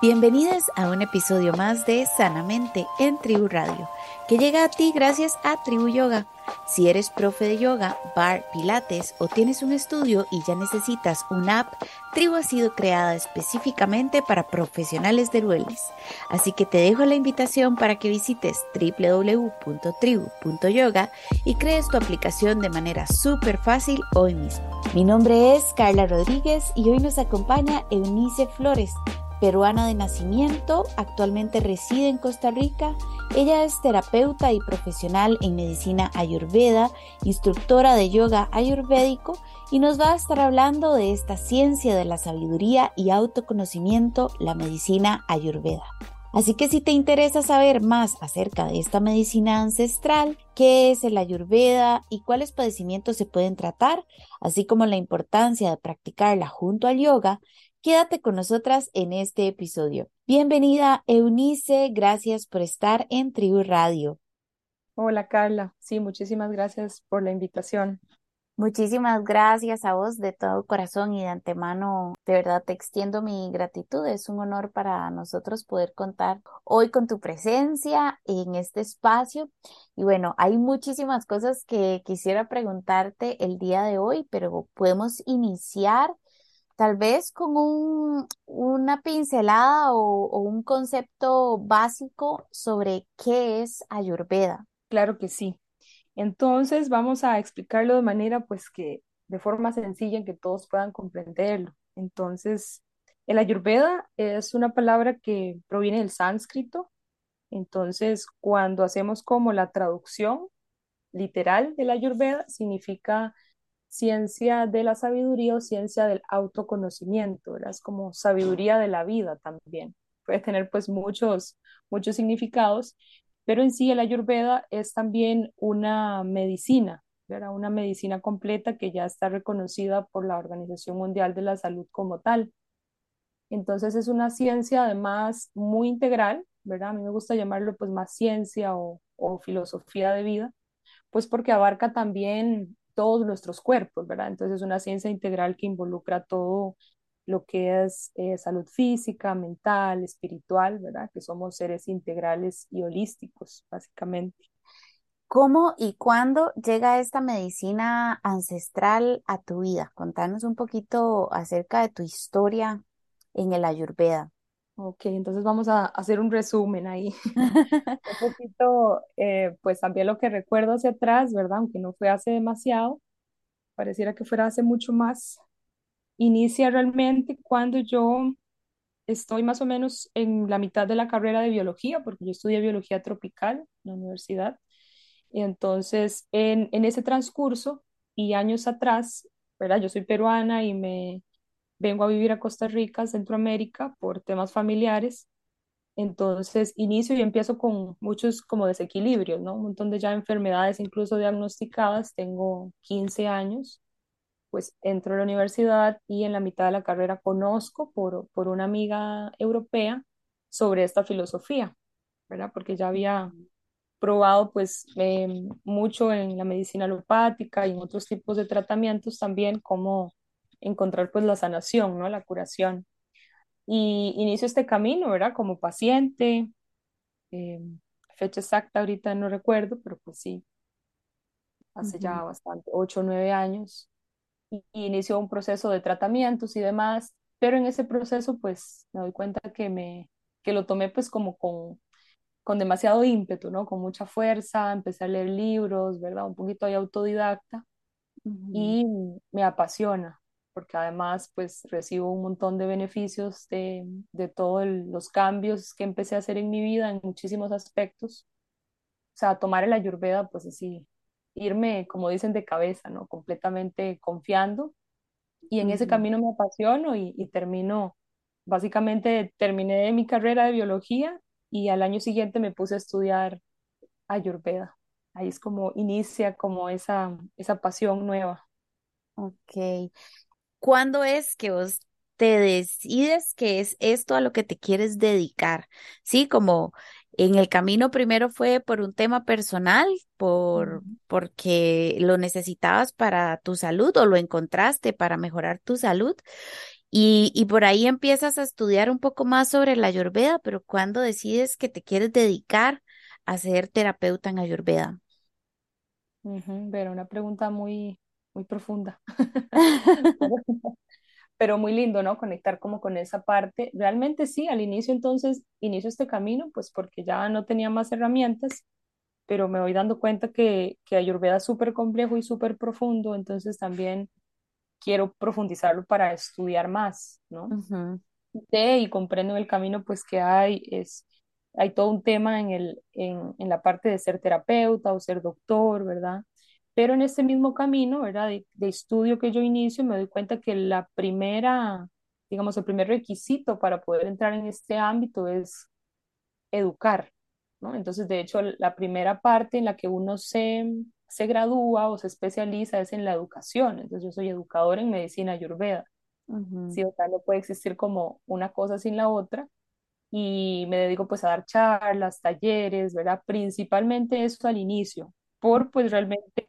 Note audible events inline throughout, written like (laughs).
Bienvenidos a un episodio más de Sanamente en Tribu Radio, que llega a ti gracias a Tribu Yoga. Si eres profe de yoga, bar, pilates o tienes un estudio y ya necesitas una app, Tribu ha sido creada específicamente para profesionales del wellness. Así que te dejo la invitación para que visites www.tribu.yoga y crees tu aplicación de manera súper fácil hoy mismo. Mi nombre es Carla Rodríguez y hoy nos acompaña Eunice Flores peruana de nacimiento, actualmente reside en Costa Rica. Ella es terapeuta y profesional en medicina ayurveda, instructora de yoga ayurvédico y nos va a estar hablando de esta ciencia de la sabiduría y autoconocimiento, la medicina ayurveda. Así que si te interesa saber más acerca de esta medicina ancestral, qué es el ayurveda y cuáles padecimientos se pueden tratar, así como la importancia de practicarla junto al yoga, Quédate con nosotras en este episodio. Bienvenida, Eunice. Gracias por estar en Tribu Radio. Hola, Carla. Sí, muchísimas gracias por la invitación. Muchísimas gracias a vos de todo corazón y de antemano, de verdad te extiendo mi gratitud. Es un honor para nosotros poder contar hoy con tu presencia en este espacio. Y bueno, hay muchísimas cosas que quisiera preguntarte el día de hoy, pero podemos iniciar tal vez con un, una pincelada o, un concepto básico sobre qué es Ayurveda. Claro que sí. Entonces vamos a explicarlo de manera pues que de forma sencilla en que todos puedan comprenderlo. Entonces, el Ayurveda es una palabra que proviene del sánscrito. Entonces, cuando hacemos como la traducción literal del Ayurveda, significa ciencia de la sabiduría o ciencia del autoconocimiento, ¿verdad? Es como sabiduría de la vida también. Puede tener pues muchos, muchos significados, pero en sí el ayurveda es también una medicina, ¿verdad? Una medicina completa que ya está reconocida por la Organización Mundial de la Salud como tal. Entonces es una ciencia además muy integral, ¿verdad? A mí me gusta llamarlo pues más ciencia o, o filosofía de vida, pues porque abarca también todos nuestros cuerpos, ¿verdad? Entonces es una ciencia integral que involucra todo lo que es eh, salud física, mental, espiritual, ¿verdad? Que somos seres integrales y holísticos, básicamente. ¿Cómo y cuándo llega esta medicina ancestral a tu vida? Contanos un poquito acerca de tu historia en el Ayurveda. Ok, entonces vamos a hacer un resumen ahí. (laughs) (laughs) un poquito, eh, pues también lo que recuerdo hacia atrás, ¿verdad? Aunque no fue hace demasiado, pareciera que fuera hace mucho más. Inicia realmente cuando yo estoy más o menos en la mitad de la carrera de biología, porque yo estudié biología tropical en la universidad. Y entonces, en, en ese transcurso y años atrás, ¿verdad? Yo soy peruana y me vengo a vivir a Costa Rica, Centroamérica, por temas familiares. Entonces inicio y empiezo con muchos como desequilibrios, ¿no? Un montón de ya enfermedades incluso diagnosticadas. Tengo 15 años, pues entro a la universidad y en la mitad de la carrera conozco por, por una amiga europea sobre esta filosofía, ¿verdad? Porque ya había probado pues em, mucho en la medicina alopática y en otros tipos de tratamientos también como encontrar pues la sanación, ¿no? La curación. Y inicio este camino, ¿verdad? Como paciente, eh, fecha exacta ahorita no recuerdo, pero pues sí, hace ya bastante, ocho o nueve años. Y, inició un proceso de tratamientos y demás, pero en ese proceso pues me doy cuenta que, me, que lo tomé pues como con, con demasiado ímpetu, ¿no? Con mucha fuerza, empecé a leer libros, ¿verdad? Un poquito ahí autodidacta y me apasiona, porque además pues recibo un montón de beneficios de, de todos los cambios que empecé a hacer en mi vida en muchísimos aspectos. O sea, tomar el ayurveda pues así, irme, como dicen, de cabeza, ¿no? Completamente confiando. Y en ese camino me apasiono y, y termino, básicamente terminé mi carrera de biología y al año siguiente me puse a estudiar ayurveda. Ahí es como inicia como esa, esa pasión nueva. Ok. ¿Cuándo es que vos te decides que es esto a lo que te quieres dedicar? Sí, como en el camino primero fue por un tema personal, por porque lo necesitabas para tu salud o lo encontraste para mejorar tu salud. Y, y por ahí empiezas a estudiar un poco más sobre la Ayurveda, pero ¿cuándo decides que te quieres dedicar a ser terapeuta en Ayurveda? Ujú, Pero una pregunta muy, muy profunda. (laughs) (laughs) pero muy lindo, ¿no? Conectar como con esa parte. Realmente sí, al inicio entonces, inicio este camino, pues porque ya no tenía más herramientas, pero me voy dando cuenta que, que Ayurveda es súper complejo y súper profundo, entonces también quiero profundizarlo para estudiar más, ¿no? Y comprendo en el camino pues que hay, es, hay todo un tema en el, en, en la parte de ser terapeuta o ser doctor, ¿verdad? Pero en este mismo camino, ¿verdad? De, de estudio que yo inicio, me doy cuenta que la primera, digamos, el primer requisito para poder entrar en este ámbito es educar, ¿no? Entonces, de hecho, la primera parte en la que uno se, se gradúa o se especializa es en la educación. Entonces, yo soy educadora en medicina ayurveda. ujú, Sí, o sea, no puede existir como una cosa sin la otra. Y me dedico pues a dar charlas, talleres, ¿verdad? Principalmente eso al inicio, por pues realmente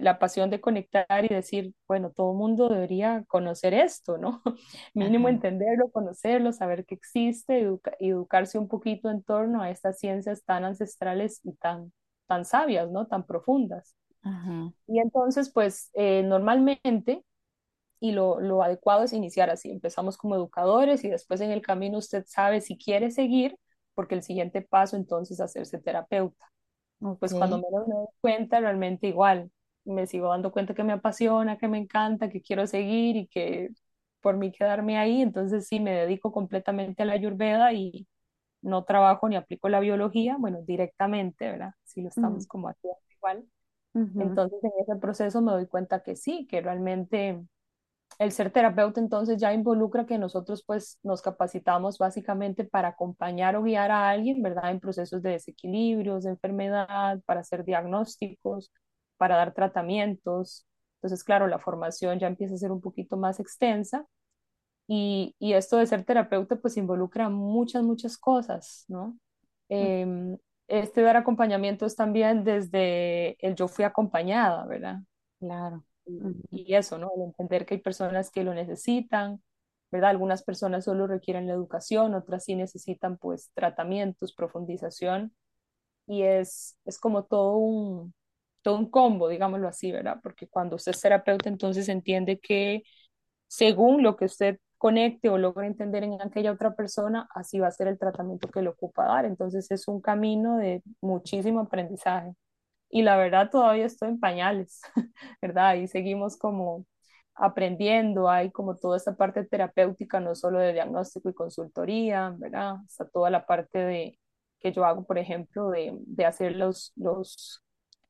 la pasión de conectar y decir, bueno, todo el mundo debería conocer esto, ¿no? (laughs) Mínimo entenderlo, conocerlo, saber que existe, educa- y educarse un poquito en torno a estas ciencias tan ancestrales y tan, tan sabias, ¿no? Tan profundas. ajá, Y entonces, pues, eh, normalmente y lo, lo adecuado es iniciar así. Empezamos como educadores y después en el camino usted sabe si quiere seguir, porque el siguiente paso entonces es hacerse terapeuta. Pues cuando menos me doy cuenta, realmente igual, me sigo dando cuenta que me apasiona, que me encanta, que quiero seguir y que por mí quedarme ahí, entonces sí me dedico completamente a la Ayurveda y no trabajo ni aplico la biología, bueno, directamente, ¿verdad? Si lo mm, estamos como haciendo igual. Entonces en ese proceso me doy cuenta que sí, que realmente el ser terapeuta entonces ya involucra que nosotros pues nos capacitamos básicamente para acompañar o guiar a alguien, ¿verdad? En procesos de desequilibrios, de enfermedad, para hacer diagnósticos, para dar tratamientos. Entonces, claro, la formación ya empieza a ser un poquito más extensa y, y esto de ser terapeuta pues involucra muchas, muchas cosas, ¿no? Eh, este dar acompañamientos también desde el yo fui acompañada, ¿verdad? claro, y eso, ¿no? El entender que hay personas que lo necesitan, ¿verdad? Algunas personas solo requieren la educación, otras sí necesitan pues tratamientos, profundización y es, es como todo un, todo un combo, digámoslo así, ¿verdad? Porque cuando usted es terapeuta entonces entiende que según lo que usted conecte o logre entender en aquella otra persona, así va a ser el tratamiento que le ocupa dar. Entonces es un camino de muchísimo aprendizaje y la verdad todavía estoy en pañales, (laughs) ¿verdad? Y seguimos como aprendiendo, hay como toda esta parte terapéutica, no solo de diagnóstico y consultoría, ¿verdad? Está toda la parte de que yo hago, por ejemplo, de, de hacer los, los,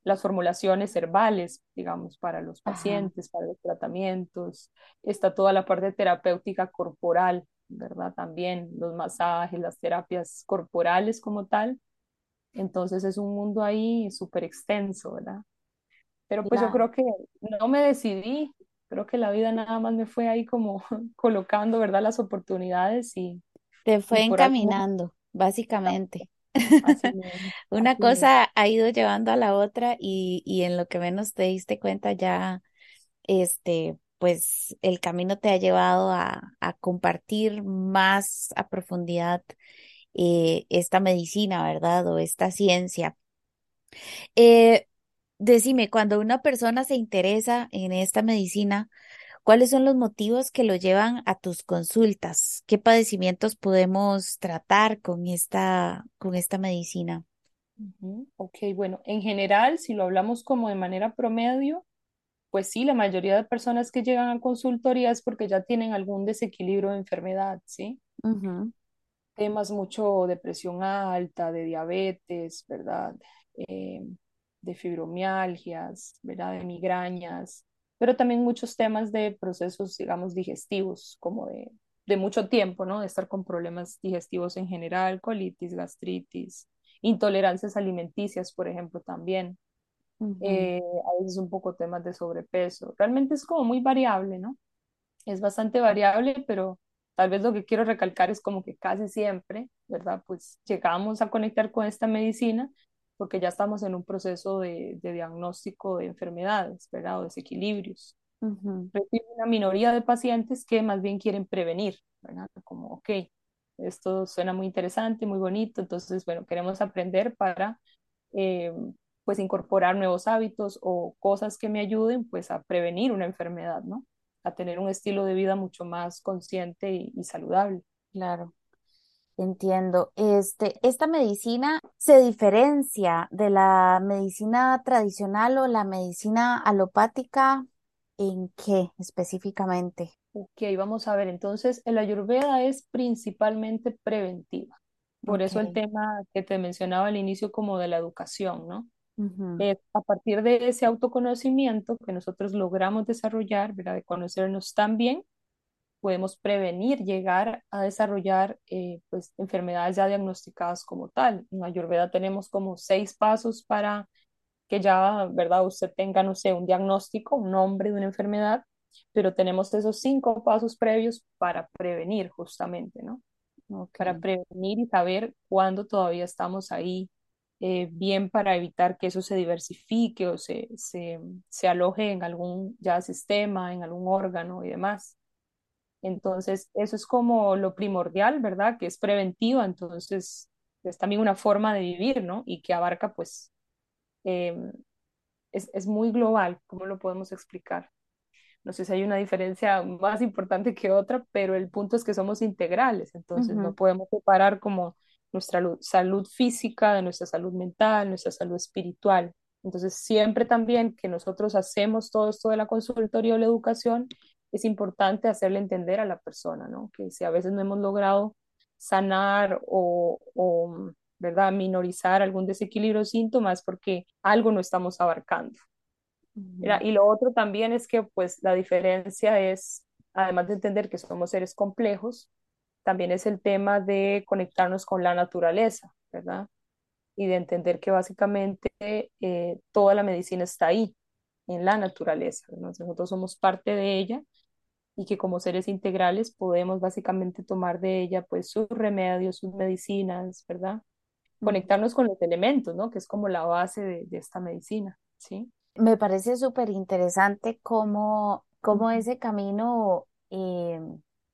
las formulaciones herbales, digamos, para los ajá, pacientes, para los tratamientos. Está toda la parte terapéutica corporal, ¿verdad? También los masajes, las terapias corporales como tal entonces es un mundo ahí súper extenso, ¿verdad? Pero pues yo creo que no me decidí, creo que la vida nada más me fue ahí como (laughs) colocando, ¿verdad? Las oportunidades y, Te y fue algo encaminando, básicamente. Así (laughs) mismo, Una así mismo. cosa ha ido llevando a la otra y, y en lo que menos te diste cuenta ya, este, pues el camino te ha llevado a, a compartir más a profundidad eh, esta medicina, ¿verdad? O esta ciencia. Eh, decime, cuando una persona se interesa en esta medicina, ¿cuáles son los motivos que lo llevan a tus consultas? ¿Qué padecimientos podemos tratar con esta, con esta medicina? Ok, bueno, en general, si lo hablamos como de manera promedio, pues sí, la mayoría de personas que llegan a consultoría es porque ya tienen algún desequilibrio de enfermedad, ¿sí? Temas mucho de presión alta, de diabetes, ¿verdad? Eh, de fibromialgias, ¿verdad? De migrañas, pero también muchos temas de procesos, digamos, digestivos, como de, de mucho tiempo, ¿no? De estar con problemas digestivos en general, colitis, gastritis, intolerancias alimenticias, por ejemplo, también. ujú. Eh, a veces un poco temas de sobrepeso. Realmente es como muy variable, ¿no? es bastante variable, pero tal vez lo que quiero recalcar es como que casi siempre, ¿verdad? Pues llegamos a conectar con esta medicina porque ya estamos en un proceso de, de diagnóstico de enfermedades, ¿verdad? O desequilibrios. Recibe una minoría de pacientes que más bien quieren prevenir, ¿verdad? Como, ok, esto suena muy interesante, muy bonito, entonces, bueno, queremos aprender para, eh, pues, incorporar nuevos hábitos o cosas que me ayuden, pues, a prevenir una enfermedad, ¿no? A tener un estilo de vida mucho más consciente y, y saludable. Claro. Entiendo. Este, ¿esta medicina se diferencia de la medicina tradicional o la medicina alopática? ¿En qué específicamente? Ok, vamos a ver. Entonces, el Ayurveda es principalmente preventiva. Por eso el tema que te mencionaba al inicio como de la educación, ¿no? A partir de ese autoconocimiento que nosotros logramos desarrollar, ¿verdad? De conocernos tan bien podemos prevenir llegar a desarrollar eh, pues, enfermedades ya diagnosticadas como tal. En Ayurveda tenemos como seis pasos para que ya, ¿verdad? Usted tenga, no sé, un diagnóstico, un nombre de una enfermedad, pero tenemos esos cinco pasos previos para prevenir justamente, ¿no? Ok. Para prevenir y saber cuándo todavía estamos ahí eh, bien para evitar que eso se diversifique o se, se, se aloje en algún ya sistema, en algún órgano y demás. Entonces, eso es como lo primordial, ¿verdad? Que es preventiva, entonces es también una forma de vivir, ¿no? Y que abarca, pues, eh, es, es muy global, ¿cómo lo podemos explicar? No sé si hay una diferencia más importante que otra, pero el punto es que somos integrales, entonces no podemos separar como nuestra lu- salud física de nuestra salud mental, nuestra salud espiritual. Entonces, siempre también que nosotros hacemos todo esto de la consultoría o la educación, es importante hacerle entender a la persona, ¿no? Que si a veces no hemos logrado sanar o, o ¿verdad? minorizar algún desequilibrio o síntomas porque algo no estamos abarcando. Mira, y lo otro también es que pues la diferencia es, además de entender que somos seres complejos, también es el tema de conectarnos con la naturaleza, ¿verdad? Y de entender que básicamente eh, toda la medicina está ahí, en la naturaleza, ¿no? Nosotros somos parte de ella y que como seres integrales podemos básicamente tomar de ella pues sus remedios, sus medicinas, ¿verdad? Conectarnos con los elementos, ¿no? Que es como la base de, de esta medicina, ¿sí? Me parece súper interesante cómo, cómo ese camino eh,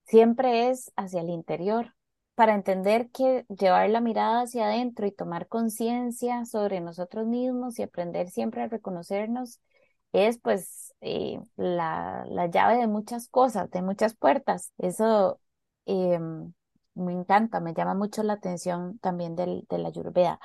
siempre es hacia el interior, para entender que llevar la mirada hacia adentro y tomar conciencia sobre nosotros mismos y aprender siempre a reconocernos es pues eh, la, la llave de muchas cosas, de muchas puertas. Eso eh, me encanta, me llama mucho la atención también del, de la Ayurveda.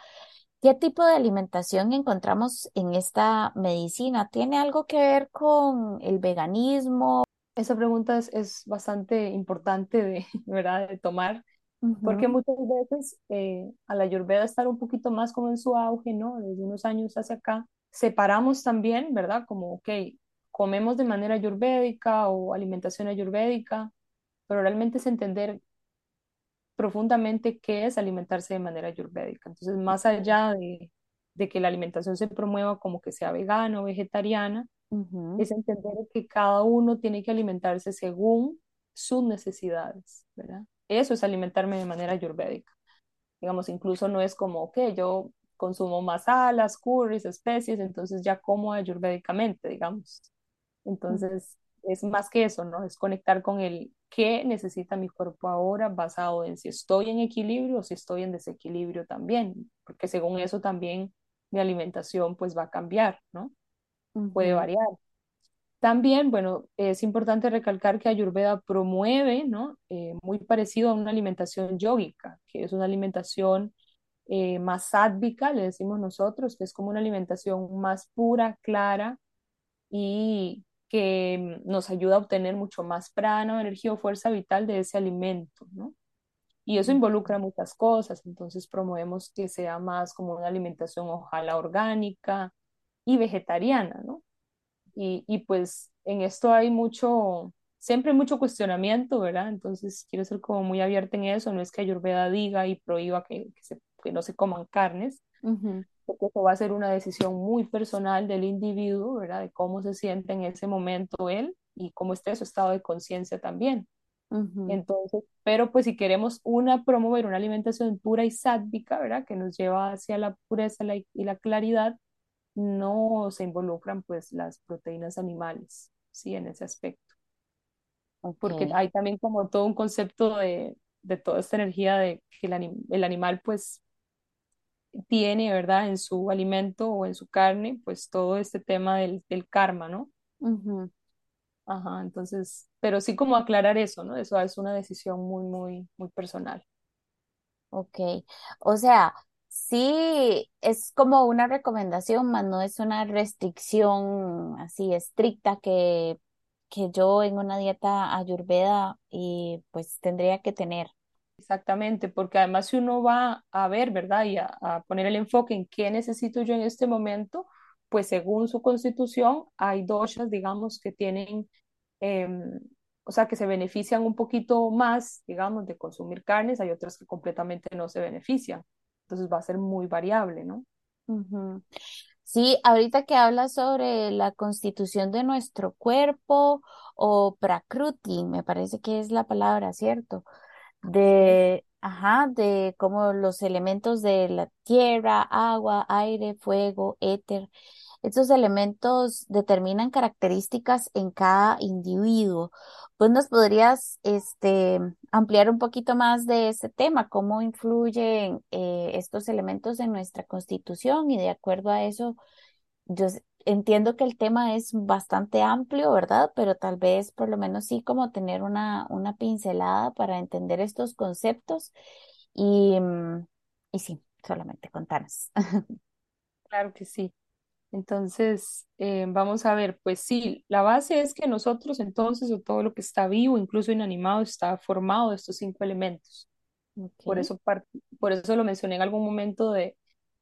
¿Qué tipo de alimentación encontramos en esta medicina? ¿Tiene algo que ver con el veganismo? Esa pregunta es, es bastante importante de, (laughs) ¿verdad? de tomar, porque muchas veces eh, a la Ayurveda estar un poquito más como en su auge, ¿no? Desde unos años hacia acá, separamos también, ¿verdad? Como, ok, comemos de manera ayurvédica o alimentación ayurvédica, pero realmente es entender profundamente qué es alimentarse de manera ayurvédica. Entonces, más allá de, de que la alimentación se promueva como que sea vegana o vegetariana, es entender que cada uno tiene que alimentarse según sus necesidades, ¿verdad? Eso es alimentarme de manera ayurvédica. Digamos, incluso no es como, ok, yo consumo masalas, curries, especies, entonces ya como ayurvédicamente, digamos. Entonces, es más que eso, ¿no? Es conectar con el qué necesita mi cuerpo ahora basado en si estoy en equilibrio o si estoy en desequilibrio también, porque según eso también mi alimentación pues va a cambiar, ¿no? Puede variar. También, bueno, es importante recalcar que Ayurveda promueve, ¿no? Eh, muy parecido a una alimentación yógica, que es una alimentación eh, más sádvica, le decimos nosotros, que es como una alimentación más pura, clara y que nos ayuda a obtener mucho más prana, energía o fuerza vital de ese alimento, ¿no? Y eso involucra muchas cosas, entonces promovemos que sea más como una alimentación ojalá orgánica y vegetariana, ¿no? Y, y pues en esto hay mucho, siempre hay mucho cuestionamiento, ¿verdad? Entonces quiero ser como muy abierta en eso, no es que Ayurveda diga y prohíba que, que, se- que no se coman carnes, ujú, porque eso va a ser una decisión muy personal del individuo, ¿verdad? De cómo se siente en ese momento él y cómo esté su estado de conciencia también. Entonces, pero pues si queremos una, promover una alimentación pura y sádvica, ¿verdad? Que nos lleva hacia la pureza la- y la claridad, no se involucran pues las proteínas animales, ¿sí? En ese aspecto. Porque hay también como todo un concepto de, de toda esta energía de que el, anim- el animal pues tiene, ¿verdad? En su alimento o en su carne, pues todo este tema del, del karma, ¿no? Ajá, entonces, pero sí como aclarar eso, ¿no? Eso es una decisión muy, muy, muy personal. Ok. O sea, sí es como una recomendación, más no es una restricción así estricta que, que yo en una dieta ayurveda y pues tendría que tener. Exactamente, porque además si uno va a ver, ¿verdad? Y a, poner el enfoque en qué necesito yo en este momento, pues según su constitución hay doshas, digamos, que tienen, em, o sea, que se benefician un poquito más, digamos, de consumir carnes, hay otras que completamente no se benefician. Entonces va a ser muy variable, ¿no? Sí, ahorita que hablas sobre la constitución de nuestro cuerpo o prakruti, me parece que es la palabra, ¿cierto? De, ajá, de como los elementos de la tierra, agua, aire, fuego, éter. Estos elementos determinan características en cada individuo. Pues nos podrías, este, ampliar un poquito más de este tema, cómo influyen eh, estos elementos en nuestra constitución y de acuerdo a eso, yo entiendo que el tema es bastante amplio, ¿verdad? Pero tal vez por lo menos sí como tener una, una pincelada para entender estos conceptos y, mm, y sí, solamente contanos. (laughs) Claro que sí. Entonces, eh, vamos a ver, pues sí, la base es que nosotros entonces, o todo lo que está vivo, incluso inanimado, está formado de estos cinco elementos. Por eso, por eso lo mencioné en algún momento de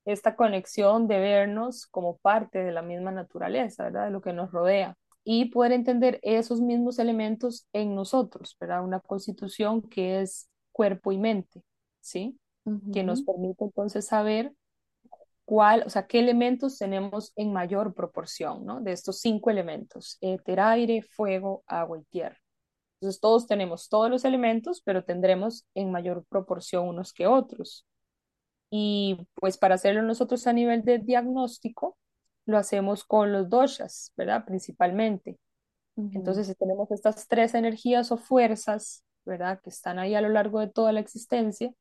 esta conexión de vernos como parte de la misma naturaleza, ¿verdad? De lo que nos rodea. Y poder entender esos mismos elementos en nosotros, ¿verdad? Una constitución que es cuerpo y mente, ¿sí? Que nos permite entonces saber cuál, o sea, qué elementos tenemos en mayor proporción, ¿no? De estos cinco elementos, éter, aire, fuego, agua y tierra. Entonces todos tenemos todos los elementos, pero tendremos en mayor proporción unos que otros. Y pues para hacerlo nosotros a nivel de diagnóstico, lo hacemos con los doshas, ¿verdad? Principalmente. Entonces, si tenemos estas tres energías o fuerzas, ¿verdad? Que están ahí a lo largo de toda la existencia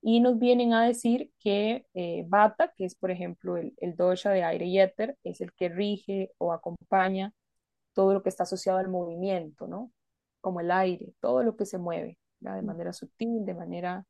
y nos vienen a decir que eh, Vata, que es por ejemplo el, el dosha de aire y éter, es el que rige o acompaña todo lo que está asociado al movimiento, ¿no? Como el aire, todo lo que se mueve, ¿verdad? De manera sutil, de manera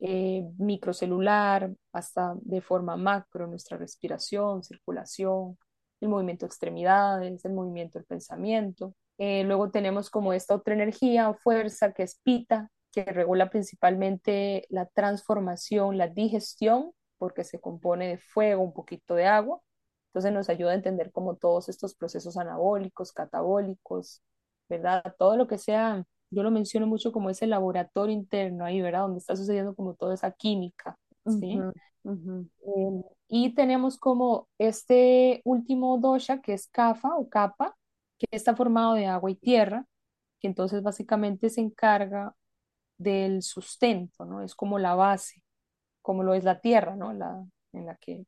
eh, microcelular, hasta de forma macro, nuestra respiración, circulación, el movimiento de extremidades, el movimiento del pensamiento. Eh, luego tenemos como esta otra energía o fuerza que es pita, que regula principalmente la transformación, la digestión, porque se compone de fuego, un poquito de agua. Entonces nos ayuda a entender como todos estos procesos anabólicos, catabólicos, ¿verdad? Todo lo que sea, yo lo menciono mucho como ese laboratorio interno ahí, ¿verdad? Donde está sucediendo como toda esa química, ¿sí? Eh, y tenemos como este último dosha, que es kapha o kapha, que está formado de agua y tierra, que entonces básicamente se encarga del sustento, ¿no? Es como la base, como lo es la tierra, ¿no? La, en la que,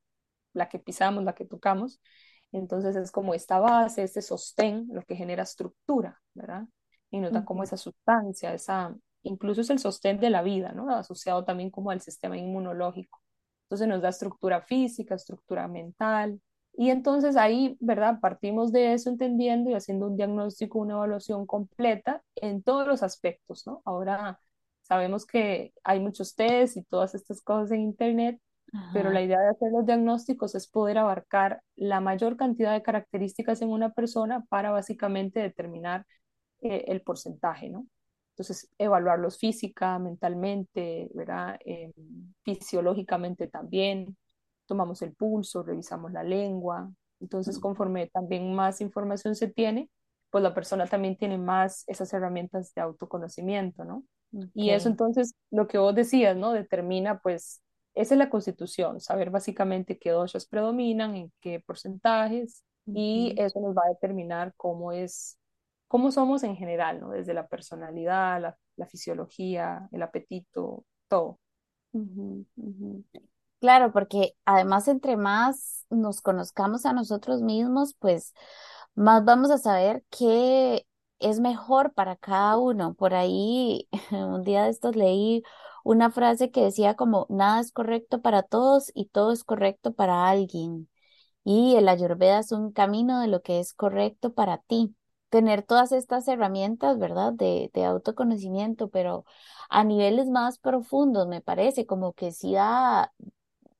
la que pisamos, la que tocamos. Entonces es como esta base, este sostén, lo que genera estructura, ¿verdad? Y nos da como ujú, esa sustancia, esa, incluso es el sostén de la vida, ¿no? Asociado también como al sistema inmunológico. Entonces nos da estructura física, estructura mental. Y entonces ahí, ¿verdad? Partimos de eso entendiendo y haciendo un diagnóstico, una evaluación completa en todos los aspectos, ¿no? Ahora sabemos que hay muchos test y todas estas cosas en Internet, pero la idea de hacer los diagnósticos es poder abarcar la mayor cantidad de características en una persona para básicamente determinar eh, el porcentaje, ¿no? Entonces, evaluarlos física, mentalmente, ¿verdad? Eh, fisiológicamente también. Tomamos el pulso, revisamos la lengua. Entonces, conforme también más información se tiene, pues la persona también tiene más esas herramientas de autoconocimiento, ¿no? Y eso entonces, lo que vos decías, ¿no? Determina, pues, esa es la constitución, saber básicamente qué doshas predominan, en qué porcentajes, y eso nos va a determinar cómo es cómo somos en general, ¿no? Desde la personalidad, la, fisiología, el apetito, todo. Claro, porque además entre más nos conozcamos a nosotros mismos, pues más vamos a saber qué es mejor para cada uno. Por ahí, (laughs) un día de estos leí una frase que decía como, nada es correcto para todos y todo es correcto para alguien. Y el Ayurveda es un camino de lo que es correcto para ti. Tener todas estas herramientas, ¿verdad? De, de autoconocimiento, pero a niveles más profundos, me parece, como que sí da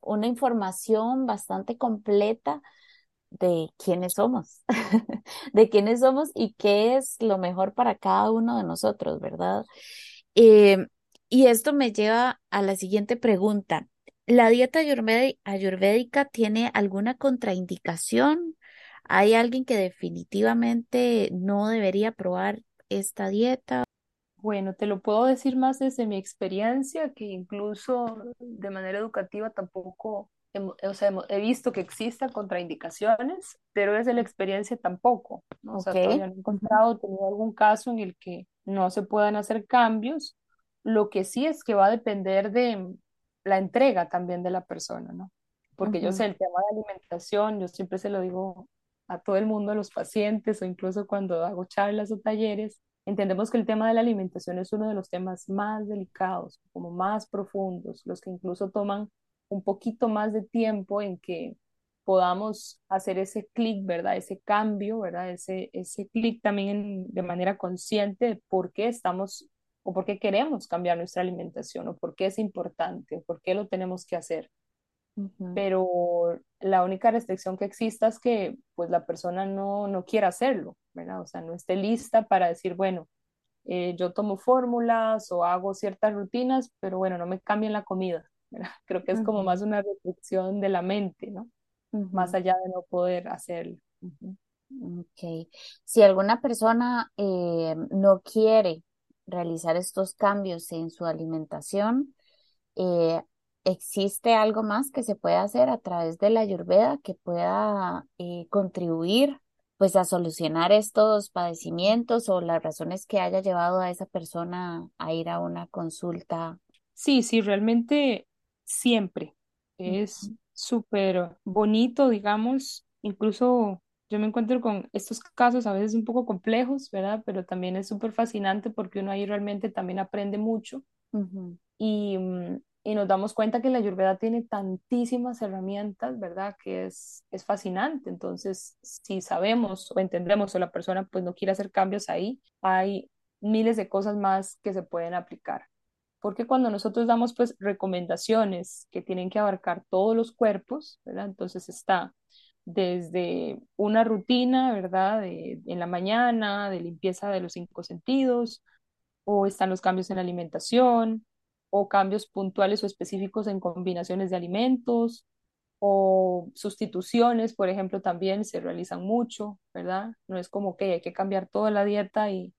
una información bastante completa de quiénes somos, (laughs) de quiénes somos y qué es lo mejor para cada uno de nosotros, ¿verdad? Eh, y esto me lleva a la siguiente pregunta. ¿La dieta ayurvédica tiene alguna contraindicación? ¿Hay alguien que definitivamente no debería probar esta dieta? Bueno, te lo puedo decir más desde mi experiencia, que incluso de manera educativa tampoco, o sea, he visto que existan contraindicaciones, pero desde la experiencia tampoco, ¿no? O sea, todavía no he encontrado, tenido algún caso en el que no se puedan hacer cambios. Lo que sí es que va a depender de la entrega también de la persona, ¿no? Porque yo sé el tema de alimentación, yo siempre se lo digo a todo el mundo, a los pacientes o incluso cuando hago charlas o talleres, Entendemos que el tema de la alimentación es uno de los temas más delicados, como más profundos, los que incluso toman un poquito más de tiempo en que podamos hacer ese clic, ¿verdad? Ese cambio, ¿verdad? Ese, ese clic también de manera consciente de por qué estamos o por qué queremos cambiar nuestra alimentación o por qué es importante o por qué lo tenemos que hacer pero la única restricción que exista es que pues la persona no, no quiera hacerlo, ¿verdad? O sea, no esté lista para decir, bueno, eh, yo tomo fórmulas o hago ciertas rutinas, pero bueno, no me cambien la comida, ¿verdad? (laughs) Creo que es como más una restricción de la mente, ¿no? Más allá de no poder hacerlo. Ok. Si alguna persona eh, no quiere realizar estos cambios en su alimentación, eh, ¿Existe algo más que se puede hacer a través de la Ayurveda que pueda eh, contribuir pues a solucionar estos padecimientos o las razones que haya llevado a esa persona a ir a una consulta? Sí, sí, realmente siempre. Es súper bonito, digamos, incluso yo me encuentro con estos casos a veces un poco complejos, ¿verdad? Pero también es súper fascinante porque uno ahí realmente también aprende mucho. Y mm, y nos damos cuenta que la Ayurveda tiene tantísimas herramientas, ¿verdad? Que es, es fascinante. Entonces, si sabemos o entendemos o la persona pues no quiere hacer cambios ahí, hay miles de cosas más que se pueden aplicar. Porque cuando nosotros damos pues recomendaciones que tienen que abarcar todos los cuerpos, ¿verdad? Entonces está desde una rutina, ¿verdad? En la mañana, de limpieza de los cinco sentidos, o están los cambios en la alimentación, o cambios puntuales o específicos en combinaciones de alimentos o sustituciones, por ejemplo, también se realizan mucho, ¿verdad? No es como que hay que cambiar toda la dieta y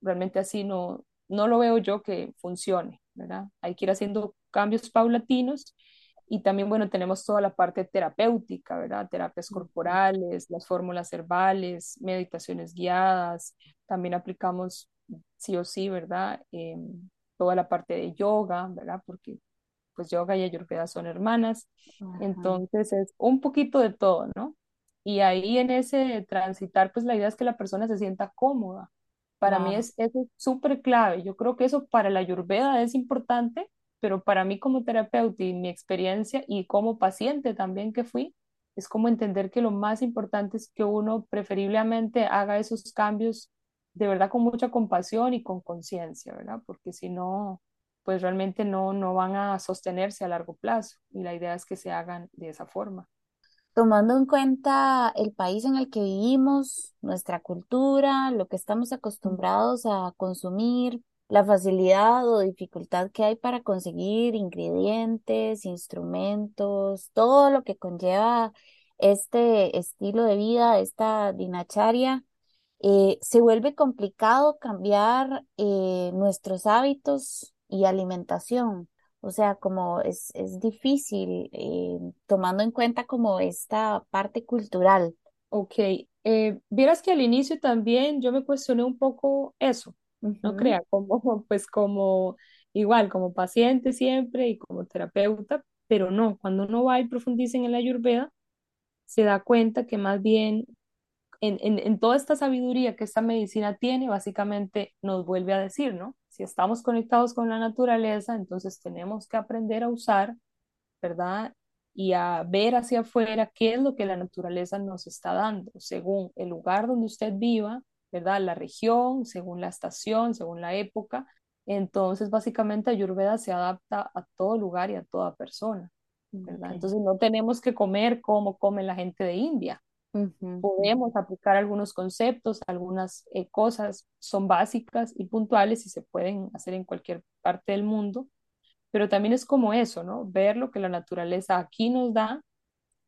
realmente así no, no lo veo yo que funcione, ¿verdad? Hay que ir haciendo cambios paulatinos y también, bueno, tenemos toda la parte terapéutica, ¿verdad? Terapias corporales, las fórmulas herbales, meditaciones guiadas, también aplicamos sí o sí, ¿verdad? Em, toda la parte de yoga, ¿verdad? Porque pues yoga y ayurveda son hermanas. Entonces es un poquito de todo, ¿no? Y ahí en ese transitar, pues la idea es que la persona se sienta cómoda. Para mí es súper clave. Yo creo que eso para la ayurveda es importante, pero para mí como terapeuta y mi experiencia y como paciente también que fui, es como entender que lo más importante es que uno preferiblemente haga esos cambios de verdad con mucha compasión y con conciencia, ¿verdad? Porque si no, pues realmente no, no van a sostenerse a largo plazo y la idea es que se hagan de esa forma. Tomando en cuenta el país en el que vivimos, nuestra cultura, lo que estamos acostumbrados a consumir, la facilidad o dificultad que hay para conseguir ingredientes, instrumentos, todo lo que conlleva este estilo de vida, esta dinacharia, eh, se vuelve complicado cambiar eh, nuestros hábitos y alimentación. O sea, como es, es difícil eh, tomando en cuenta como esta parte cultural. Ok, vieras que al inicio también yo me cuestioné un poco eso, no crea, como (laughs) pues como igual como paciente siempre y como terapeuta, pero no, cuando uno va y profundiza en la ayurveda, se da cuenta que más bien en, en, en, toda esta sabiduría que esta medicina tiene, básicamente nos vuelve a decir, ¿no? Si estamos conectados con la naturaleza, entonces tenemos que aprender a usar, ¿verdad? Y a ver hacia afuera qué es lo que la naturaleza nos está dando, según el lugar donde usted viva, ¿verdad? La región, según la estación, según la época. Entonces, básicamente, Ayurveda se adapta a todo lugar y a toda persona, ¿verdad? Okay. Entonces, no tenemos que comer como come la gente de India, Podemos aplicar algunos conceptos, algunas eh, cosas son básicas y puntuales y se pueden hacer en cualquier parte del mundo, pero también es como eso, ¿no? Ver lo que la naturaleza aquí nos da,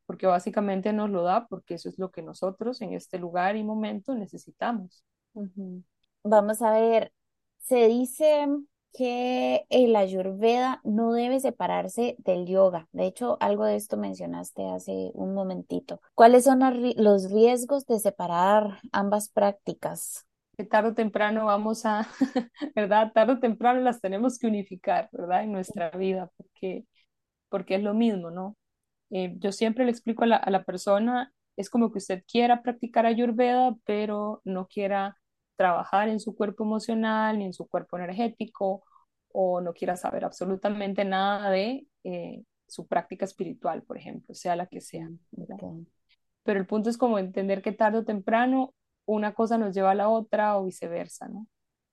porque básicamente nos lo da, porque eso es lo que nosotros en este lugar y momento necesitamos. Uh -huh. Vamos a ver, se dice que el ayurveda no debe separarse del yoga. De hecho, algo de esto mencionaste hace un momentito. ¿Cuáles son los riesgos de separar ambas prácticas? Que tarde o temprano vamos a, (laughs) ¿verdad? Tarde o temprano las tenemos que unificar, ¿verdad? En nuestra vida, porque, porque es lo mismo, ¿no? Eh, yo siempre le explico a la, a la persona, es como que usted quiera practicar ayurveda, pero no quiera trabajar en su cuerpo emocional ni en su cuerpo energético o no quiera saber absolutamente nada de eh, su práctica espiritual, por ejemplo, sea la que sea. Okay. Pero el punto es como entender que tarde o temprano una cosa nos lleva a la otra o viceversa, ¿no?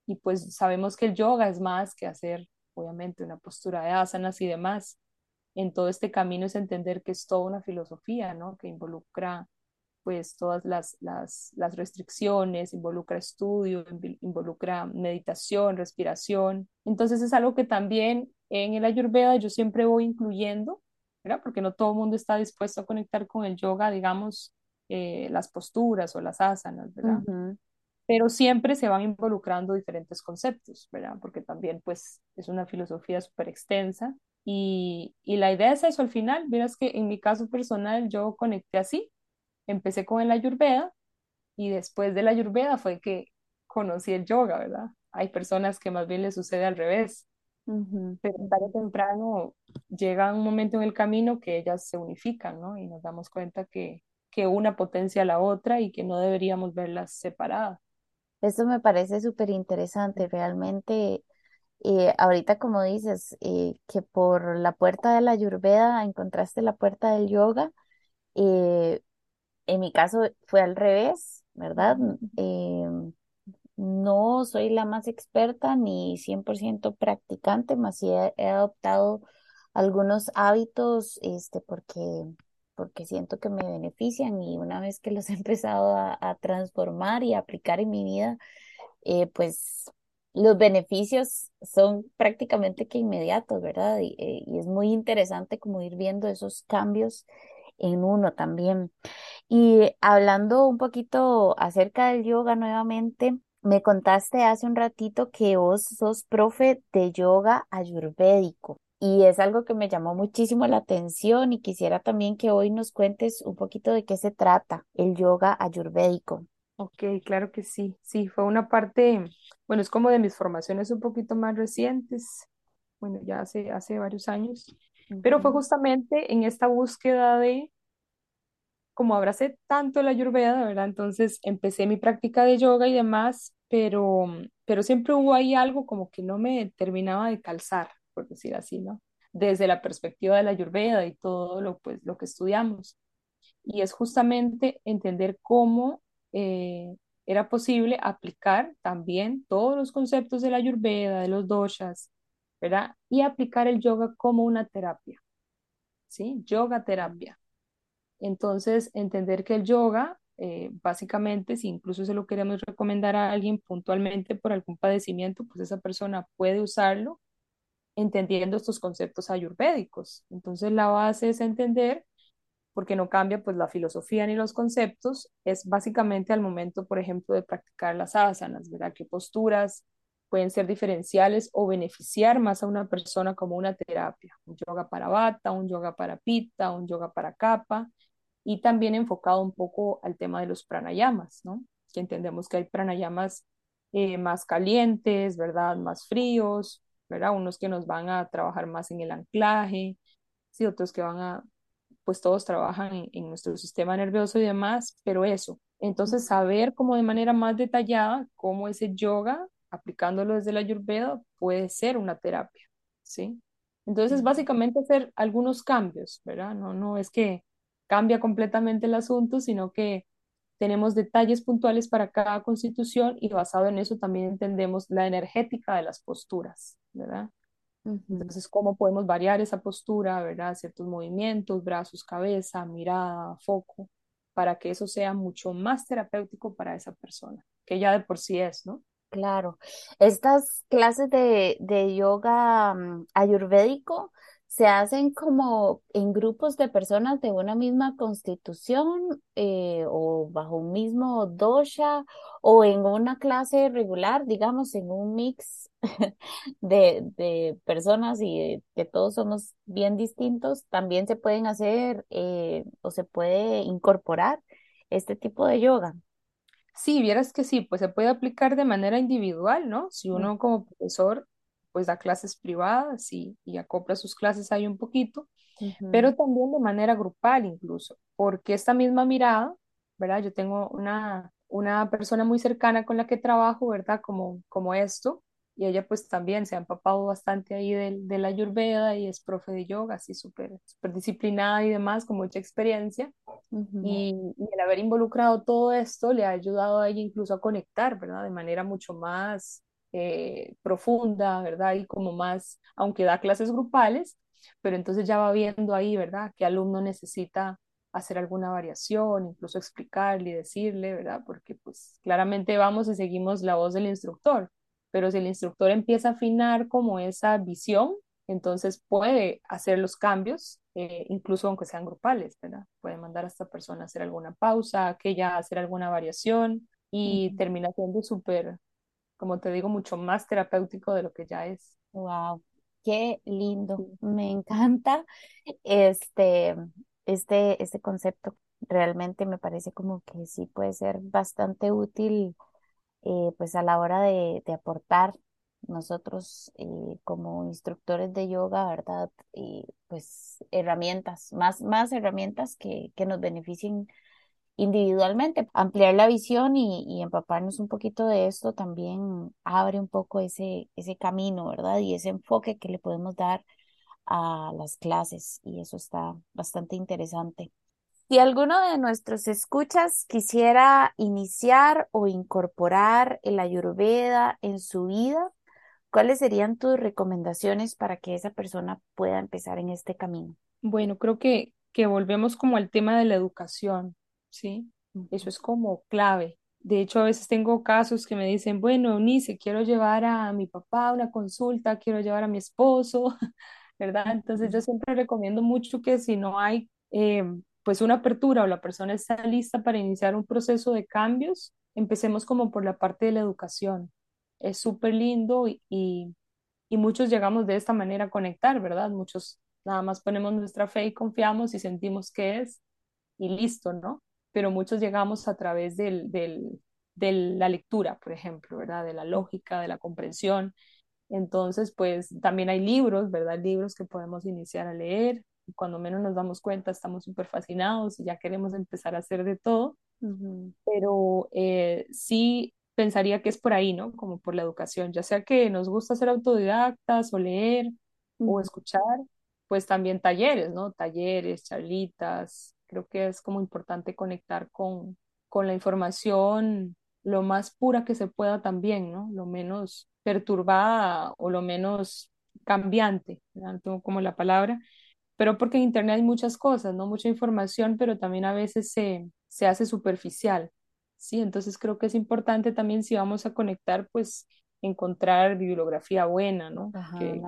Y pues sabemos que el yoga es más que hacer, obviamente, una postura de asanas y demás. En todo este camino es entender que es toda una filosofía, ¿no? Que involucra pues todas las, las, las restricciones, involucra estudio, involucra meditación, respiración. Entonces es algo que también en el ayurveda yo siempre voy incluyendo, ¿verdad? Porque no todo el mundo está dispuesto a conectar con el yoga, digamos, eh, las posturas o las asanas, ¿verdad? Uh -huh. Pero siempre se van involucrando diferentes conceptos, ¿verdad? Porque también pues es una filosofía súper extensa y, y la idea es eso al final, verás que en mi caso personal yo conecté así, empecé con el ayurveda y después de la ayurveda fue que conocí el yoga, ¿verdad? Hay personas que más bien les sucede al revés, uh -huh. pero tarde o temprano llega un momento en el camino que ellas se unifican, ¿no? Y nos damos cuenta que, que una potencia a la otra y que no deberíamos verlas separadas. Esto me parece súper interesante, realmente. Eh, ahorita como dices, eh, que por la puerta de la ayurveda encontraste la puerta del yoga, eh, en mi caso fue al revés, ¿verdad? Eh, no soy la más experta ni 100% practicante, más sí he, he, adoptado algunos hábitos este, porque, porque siento que me benefician y una vez que los he (laughs) empezado a, a transformar y a aplicar en mi vida, eh, pues los beneficios son prácticamente que inmediatos, ¿verdad? Y, eh, y es muy interesante como ir viendo esos cambios en uno también. Y hablando un poquito acerca del yoga nuevamente, me contaste hace un ratito que vos sos profe de yoga ayurvédico y es algo que me llamó muchísimo la atención y quisiera también que hoy nos cuentes un poquito de qué se trata el yoga ayurvédico. Ok, claro que sí. Sí, fue una parte, bueno, es como de mis formaciones un poquito más recientes, bueno, ya hace, hace varios años, uh -huh. pero fue justamente en esta búsqueda de como abracé tanto la ayurveda, ¿verdad? Entonces empecé mi práctica de yoga y demás, pero, pero siempre hubo ahí algo como que no me terminaba de calzar, por decir así, ¿no? Desde la perspectiva de la ayurveda y todo lo, pues, lo que estudiamos. Y es justamente entender cómo eh, era posible aplicar también todos los conceptos de la ayurveda, de los doshas, ¿verdad? Y aplicar el yoga como una terapia, ¿sí? Yoga terapia. Entonces, entender que el yoga, eh, básicamente, si incluso se lo queremos recomendar a alguien puntualmente por algún padecimiento, pues esa persona puede usarlo entendiendo estos conceptos ayurvédicos. Entonces, la base es entender, porque no cambia pues la filosofía ni los conceptos, es básicamente al momento, por ejemplo, de practicar las asanas, ¿verdad? ¿Qué posturas pueden ser diferenciales o beneficiar más a una persona como una terapia? Un yoga para bata, un yoga para pita, un yoga para capa, y también enfocado un poco al tema de los pranayamas, ¿no? Que entendemos que hay pranayamas eh, más calientes, ¿verdad? Más fríos, ¿verdad? Unos que nos van a trabajar más en el anclaje, sí, otros que van a, pues todos trabajan en, en nuestro sistema nervioso y demás, pero eso, Entonces, saber como de manera más detallada cómo ese yoga, aplicándolo desde la Ayurveda, puede ser una terapia, ¿sí? Entonces, básicamente hacer algunos cambios, ¿verdad? No, no es que cambia completamente el asunto, sino que tenemos detalles puntuales para cada constitución y basado en eso también entendemos la energética de las posturas, ¿verdad? Entonces, cómo podemos variar esa postura, ¿verdad? Ciertos movimientos, brazos, cabeza, mirada, foco, para que eso sea mucho más terapéutico para esa persona, que ya de por sí es, ¿no? Claro. Estas clases de, de yoga mm, ayurvédico se hacen como en grupos de personas de una misma constitución eh, o bajo un mismo dosha o en una clase regular, digamos, en un mix (laughs) de, de personas y que todos somos bien distintos, también se pueden hacer eh, o se puede incorporar este tipo de yoga. Sí, vieras que sí, pues se puede aplicar de manera individual, ¿no? Si uno como profesor pues da clases privadas y, y acopla sus clases ahí un poquito, pero también de manera grupal incluso, porque esta misma mirada, ¿verdad? Yo tengo una, una persona muy cercana con la que trabajo, ¿verdad? Como, como esto, y ella pues también se ha empapado bastante ahí de, de la Ayurveda y es profe de yoga, así súper súper disciplinada y demás, con mucha experiencia. y, y, el haber involucrado todo esto le ha ayudado a ella incluso a conectar, ¿verdad? De manera mucho más eh, profunda, ¿verdad? Y como más, aunque da clases grupales, pero entonces ya va viendo ahí, ¿verdad? Qué alumno necesita hacer alguna variación, incluso explicarle y decirle, ¿verdad? Porque pues claramente vamos y seguimos la voz del instructor, pero si el instructor empieza a afinar como esa visión, entonces puede hacer los cambios, eh, incluso aunque sean grupales, ¿verdad? Puede mandar a esta persona a hacer alguna pausa, aquella a hacer alguna variación y termina siendo súper como te digo, mucho más terapéutico de lo que ya es. Wow, qué lindo. Me encanta este, este, este concepto. Realmente me parece como que sí puede ser bastante útil eh, pues a la hora de, de aportar nosotros eh, como instructores de yoga, ¿verdad? Y pues herramientas, más, más herramientas que, que nos beneficien individualmente. Ampliar la visión y, y, empaparnos un poquito de esto también abre un poco ese, ese camino, ¿verdad? Y ese enfoque que le podemos dar a las clases y eso está bastante interesante. Si alguno de nuestros escuchas quisiera iniciar o incorporar el ayurveda en su vida, ¿cuáles serían tus recomendaciones para que esa persona pueda empezar en este camino? Bueno, creo que, que volvemos como al tema de la educación. ¿Sí? Eso es como clave. De hecho, a veces tengo casos que me dicen, bueno, Eunice, quiero llevar a mi papá a una consulta, quiero llevar a mi esposo, (laughs) ¿verdad? Entonces yo siempre recomiendo mucho que si no hay eh, pues una apertura o la persona está lista para iniciar un proceso de cambios, empecemos como por la parte de la educación. Es súper lindo y, y, y muchos llegamos de esta manera a conectar, ¿verdad? Muchos nada más ponemos nuestra fe y confiamos y sentimos que es y listo, ¿no? Pero muchos llegamos a través del, del, de la lectura, por ejemplo, ¿verdad? De la lógica, de la comprensión. Entonces, pues también hay libros, ¿verdad? Libros que podemos iniciar a leer. Y cuando menos nos damos cuenta, estamos súper fascinados y ya queremos empezar a hacer de todo. Pero eh, sí pensaría que es por ahí, ¿no? Como por la educación, ya sea que nos gusta ser autodidactas o leer o escuchar, pues también talleres, ¿no? Talleres, charlitas, Creo que es como importante conectar con, con la información lo más pura que se pueda también, ¿no? Lo menos perturbada o lo menos cambiante, no tengo como la palabra, pero porque en Internet hay muchas cosas, ¿no? Mucha información, pero también a veces se, se hace superficial, ¿sí? Entonces creo que es importante también si vamos a conectar, pues encontrar bibliografía buena, ¿no? Ajá, que,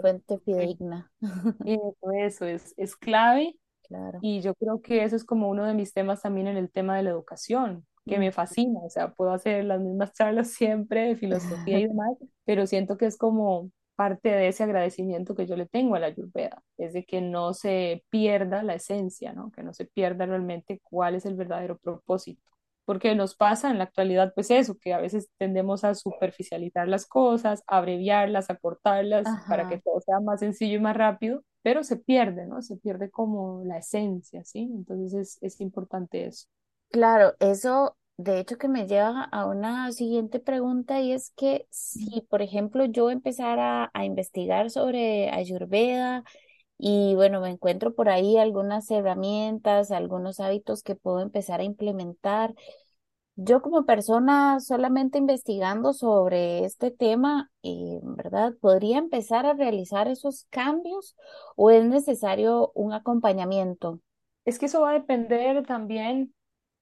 fuente fidedigna. Eso, (laughs) eso es, es clave y yo creo que eso es como uno de mis temas también en el tema de la educación, que me fascina, o sea, puedo hacer las mismas charlas (laughs) siempre de filosofía y (laughs) demás, pero siento que es como parte de ese agradecimiento que yo le tengo a la Ayurveda, es de que no se pierda la esencia, ¿no? Que no se pierda realmente cuál es el verdadero propósito. Porque nos pasa en la actualidad, pues eso, que a veces tendemos a superficializar las cosas, a abreviarlas, a cortarlas para que todo sea más sencillo y más rápido, pero se pierde, ¿no? Se pierde como la esencia, ¿sí? Entonces es, es importante eso. Claro, eso de hecho que me lleva a una siguiente pregunta y es que si, por ejemplo, yo empezara a investigar sobre Ayurveda y bueno, me encuentro por ahí algunas herramientas, algunos hábitos que puedo empezar a implementar, yo como persona solamente investigando sobre este tema, eh, ¿verdad? ¿Podría empezar a realizar esos cambios o es necesario un acompañamiento? Es que eso va a depender también,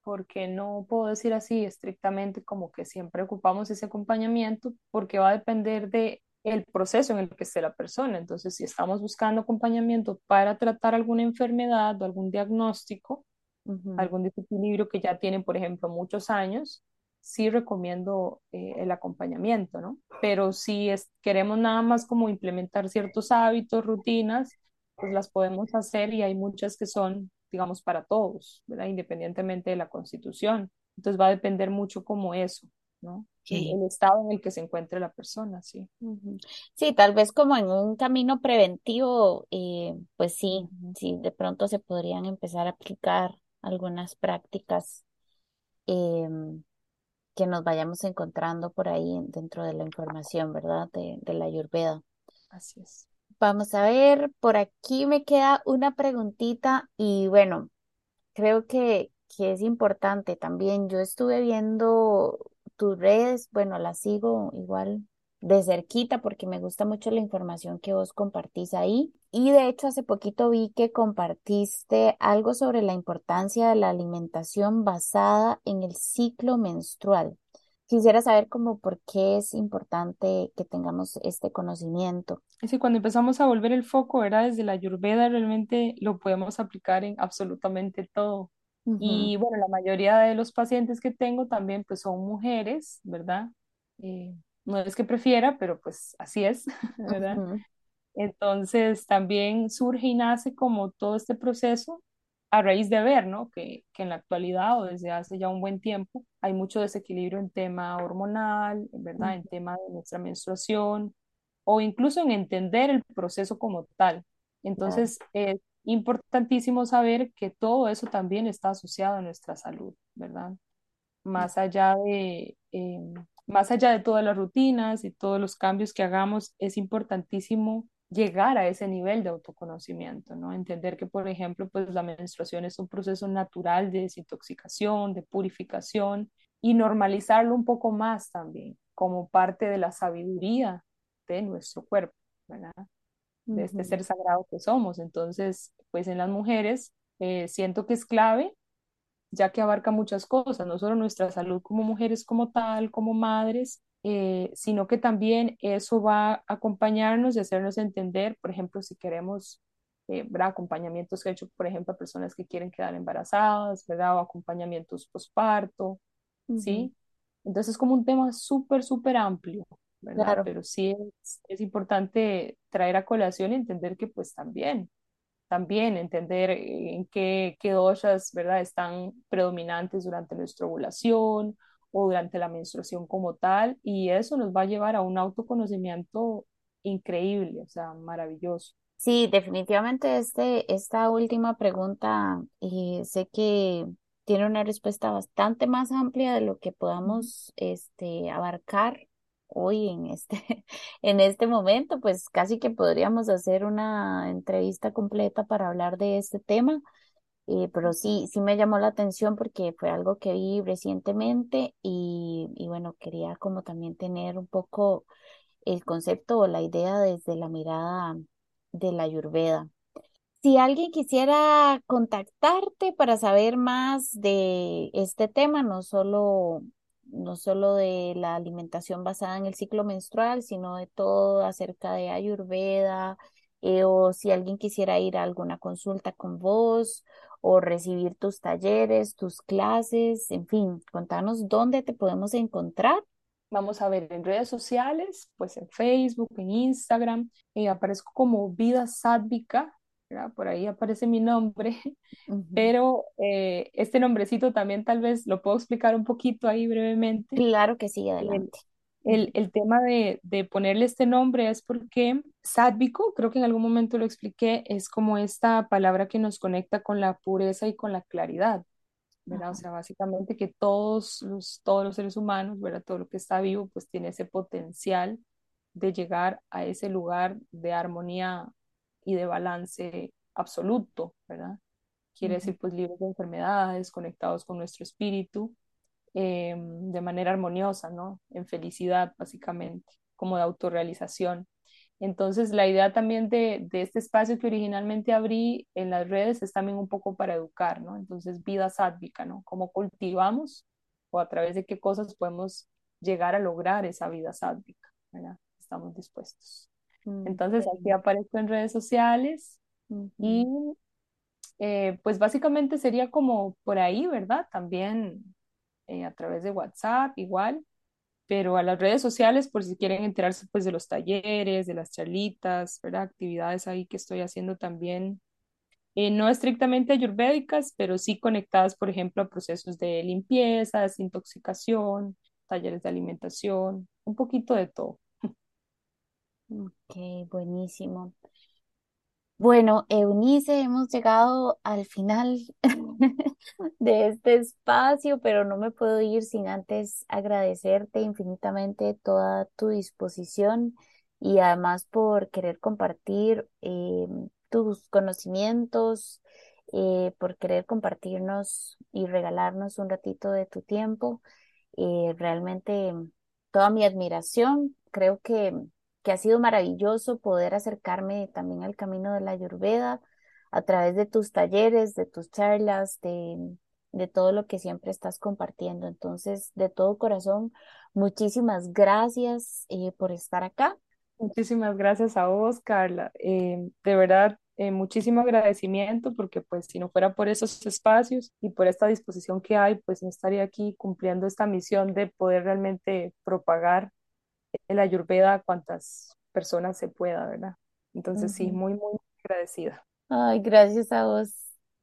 porque no puedo decir así estrictamente como que siempre ocupamos ese acompañamiento, porque va a depender de el proceso en el que esté la persona. Entonces, si estamos buscando acompañamiento para tratar alguna enfermedad o algún diagnóstico, Ujú, algún desequilibrio que ya tienen, por ejemplo, muchos años, sí recomiendo eh, el acompañamiento, ¿no? Pero si es, queremos nada más como implementar ciertos hábitos, rutinas, pues las podemos hacer y hay muchas que son, digamos, para todos, ¿verdad? Independientemente de la constitución. Entonces va a depender mucho como eso, ¿no? El, ok. el estado en el que se encuentre la persona, sí. Ujú. Sí, tal vez como en un camino preventivo, eh, pues sí, Ujú. sí, de pronto se podrían empezar a aplicar algunas prácticas em, que nos vayamos encontrando por ahí dentro de la información, ¿verdad? De, de la Ayurveda. Así es. Vamos a ver, por aquí me queda una preguntita y bueno, creo que, que es importante también. Yo estuve viendo tus redes, bueno, las sigo igual de cerquita porque me gusta mucho la información que vos compartís ahí. Y de hecho, hace poquito vi que compartiste algo sobre la importancia de la alimentación basada en el ciclo menstrual. Quisiera saber cómo por qué es importante que tengamos este conocimiento. Es que cuando empezamos a volver el foco, ¿verdad? Desde la Ayurveda realmente lo podemos aplicar en absolutamente todo. Y bueno, la mayoría de los pacientes que tengo también pues son mujeres, ¿verdad? Eh, no es que prefiera, pero pues así es, (laughs) ¿verdad? ujú, Entonces también surge y nace como todo este proceso a raíz de ver, ¿no? Que, que en la actualidad o desde hace ya un buen tiempo hay mucho desequilibrio en tema hormonal, ¿verdad? En ujú, tema de nuestra menstruación o incluso en entender el proceso como tal. Entonces es importantísimo saber que todo eso también está asociado a nuestra salud, ¿verdad? Más allá de... em, más allá de todas las rutinas y todos los cambios que hagamos, es importantísimo llegar a ese nivel de autoconocimiento, ¿no? Entender que, por ejemplo, pues la menstruación es un proceso natural de desintoxicación, de purificación y normalizarlo un poco más también como parte de la sabiduría de nuestro cuerpo, ¿verdad? De este ser sagrado que somos. Entonces, pues en las mujeres eh, siento que es clave ya que abarca muchas cosas, no solo nuestra salud como mujeres como tal, como madres, eh, sino que también eso va a acompañarnos y hacernos entender, por ejemplo, si queremos, eh, acompañamientos que he hecho, por ejemplo, a personas que quieren quedar embarazadas, ¿verdad? O acompañamientos posparto, ¿sí? Entonces es como un tema súper, súper amplio, ¿verdad? Claro. Pero sí es, es importante traer a colación y entender que pues también también entender eh, en qué, qué doshas, ¿verdad?, están predominantes durante nuestra ovulación o durante la menstruación como tal, y eso nos va a llevar a un autoconocimiento increíble, o sea, maravilloso. Sí, definitivamente este, esta última pregunta eh, sé que tiene una respuesta bastante más amplia de lo que podamos este, abarcar hoy en este, (laughs) en este momento, pues casi que podríamos hacer una entrevista completa para hablar de este tema, eh, pero sí, sí me llamó la atención porque fue algo que vi recientemente y, y bueno, quería como también tener un poco el concepto o la idea desde la mirada de la Ayurveda. Si alguien quisiera contactarte para saber más de este tema, no solo, no solo de la alimentación basada en el ciclo menstrual, sino de todo acerca de Ayurveda, eh, o si alguien quisiera ir a alguna consulta con vos o recibir tus talleres, tus clases, en fin, contanos dónde te podemos encontrar. Vamos a ver en redes sociales, pues en Facebook, en Instagram, eh, aparezco como Vida Sádvica, ¿verdad? Por ahí aparece mi nombre, (laughs) Ujú. pero eh, este nombrecito también tal vez lo puedo explicar un poquito ahí brevemente. Claro que sí, El, adelante. el, el tema de, de ponerle este nombre es porque sádvico, creo que en algún momento lo expliqué, es como esta palabra que nos conecta con la pureza y con la claridad. ¿verdad? O sea, básicamente que todos los, todos los seres humanos, ¿verdad? Todo lo que está vivo, pues tiene ese potencial de llegar a ese lugar de armonía y de balance absoluto, ¿verdad? Quiere decir, pues libres de enfermedades, conectados con nuestro espíritu, em, de manera armoniosa, ¿no? En felicidad, básicamente, como de autorrealización. Entonces, la idea también de, este espacio que originalmente abrí en las redes es también un poco para educar, ¿no? Entonces, vida sádvica, ¿no? Cómo cultivamos o a través de qué cosas podemos llegar a lograr esa vida sádvica, ¿verdad? Estamos dispuestos. Mm, Entonces, aquí aparezco en redes sociales y eh, pues básicamente sería como por ahí, ¿verdad? También eh, a través de WhatsApp, igual pero a las redes sociales por si quieren enterarse pues de los talleres, de las charlitas, ¿verdad? Actividades ahí que estoy haciendo también, eh, no estrictamente ayurvédicas, pero sí conectadas, por ejemplo, a procesos de limpieza, desintoxicación, talleres de alimentación, un poquito de todo. Ok, buenísimo. Bueno, Eunice, hemos llegado al final (laughs) de este espacio, pero no me puedo ir sin antes agradecerte infinitamente toda tu disposición y además por querer compartir eh, tus conocimientos, eh, por querer compartirnos y regalarnos un ratito de tu tiempo. Eh, realmente toda mi admiración. Creo que que ha sido maravilloso poder acercarme también al camino de la Ayurveda a través de tus talleres, de tus charlas, de, de todo lo que siempre estás compartiendo. Entonces, de todo corazón, muchísimas gracias eh, por estar acá. Muchísimas gracias a vos, Carla. Eh, de verdad, eh, muchísimo agradecimiento porque pues si no fuera por esos espacios y por esta disposición que hay, pues no estaría aquí cumpliendo esta misión de poder realmente propagar el ayurveda a cuantas personas se pueda, ¿verdad? Entonces sí, muy, muy agradecida. Ay, gracias a vos.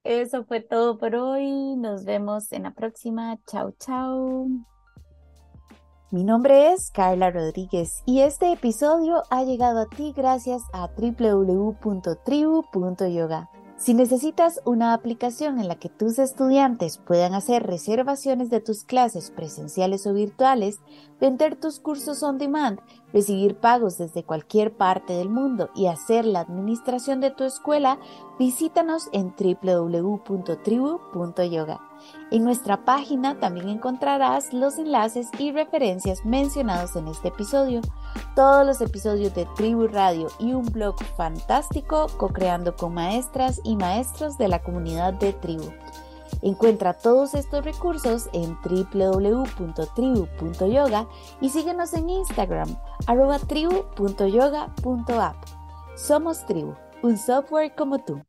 Eso fue todo por hoy. Nos vemos en la próxima. Chao, chao. Mi nombre es Carla Rodríguez y este episodio ha llegado a ti gracias a www.tribu.yoga. Si necesitas una aplicación en la que tus estudiantes puedan hacer reservaciones de tus clases presenciales o virtuales, vender tus cursos on demand, recibir pagos desde cualquier parte del mundo y hacer la administración de tu escuela, visítanos en www.tribu.yoga. En nuestra página también encontrarás los enlaces y referencias mencionados en este episodio, todos los episodios de Tribu Radio y un blog fantástico co-creando con maestras y maestros de la comunidad de Tribu. Encuentra todos estos recursos en www.tribu.yoga y síguenos en Instagram arroba tribu.yoga.app. Somos Tribu, un software como tú.